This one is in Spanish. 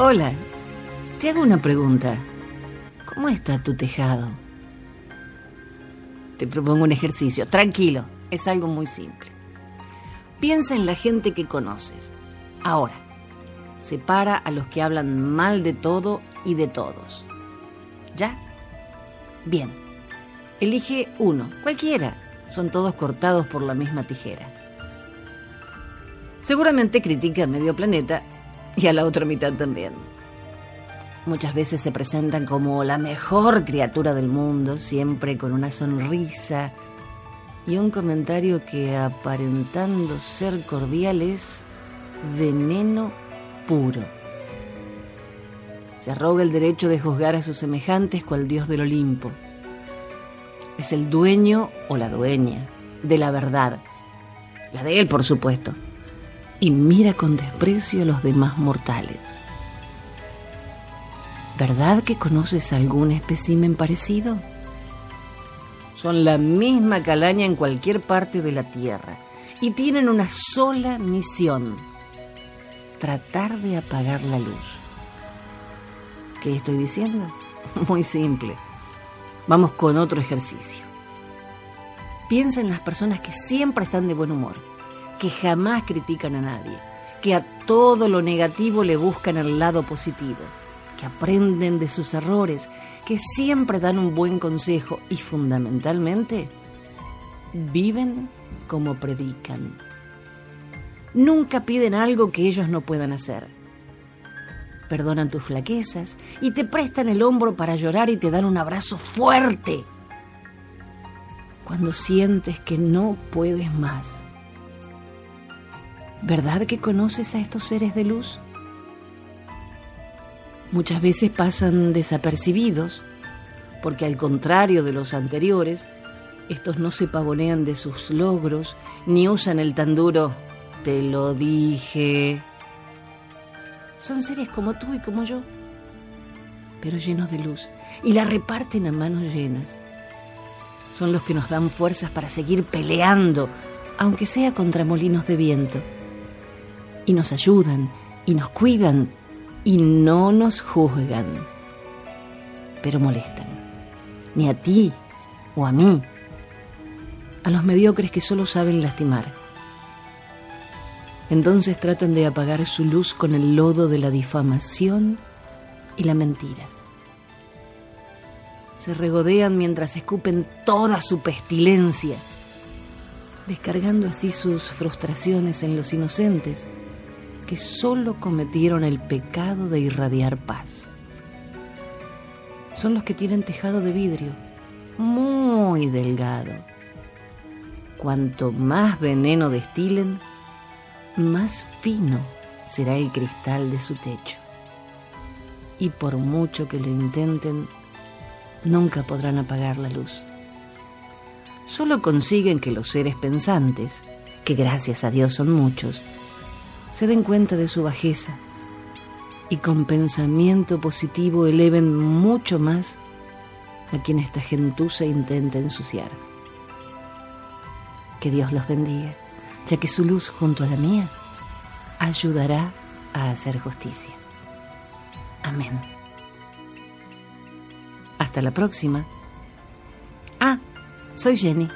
Hola, te hago una pregunta. ¿Cómo está tu tejado? Te propongo un ejercicio. Tranquilo, es algo muy simple. Piensa en la gente que conoces. Ahora, separa a los que hablan mal de todo y de todos. ¿Ya? Bien. Elige uno, cualquiera. Son todos cortados por la misma tijera. Seguramente critica a medio planeta y a la otra mitad también. Muchas veces se presentan como la mejor criatura del mundo, siempre con una sonrisa y un comentario que aparentando ser cordial es veneno puro. Se arroga el derecho de juzgar a sus semejantes cual dios del Olimpo. Es el dueño o la dueña de la verdad, la de él por supuesto, y mira con desprecio a los demás mortales. ¿Verdad que conoces algún espécimen parecido? Son la misma calaña en cualquier parte de la Tierra y tienen una sola misión, tratar de apagar la luz. ¿Qué estoy diciendo? Muy simple. Vamos con otro ejercicio. Piensa en las personas que siempre están de buen humor, que jamás critican a nadie, que a todo lo negativo le buscan el lado positivo que aprenden de sus errores, que siempre dan un buen consejo y fundamentalmente viven como predican. Nunca piden algo que ellos no puedan hacer. Perdonan tus flaquezas y te prestan el hombro para llorar y te dan un abrazo fuerte cuando sientes que no puedes más. ¿Verdad que conoces a estos seres de luz? muchas veces pasan desapercibidos, porque al contrario de los anteriores, estos no se pavonean de sus logros, ni usan el tan duro, te lo dije. Son seres como tú y como yo, pero llenos de luz, y la reparten a manos llenas. Son los que nos dan fuerzas para seguir peleando, aunque sea contra molinos de viento. Y nos ayudan, y nos cuidan, y no nos juzgan, pero molestan, ni a ti o a mí, a los mediocres que solo saben lastimar. Entonces tratan de apagar su luz con el lodo de la difamación y la mentira. Se regodean mientras escupen toda su pestilencia, descargando así sus frustraciones en los inocentes que solo cometieron el pecado de irradiar paz. Son los que tienen tejado de vidrio, muy delgado. Cuanto más veneno destilen, más fino será el cristal de su techo. Y por mucho que lo intenten, nunca podrán apagar la luz. Solo consiguen que los seres pensantes, que gracias a Dios son muchos, se den cuenta de su bajeza y con pensamiento positivo eleven mucho más a quien esta gentuza intenta ensuciar. Que Dios los bendiga, ya que su luz junto a la mía ayudará a hacer justicia. Amén. Hasta la próxima. Ah, soy Jenny.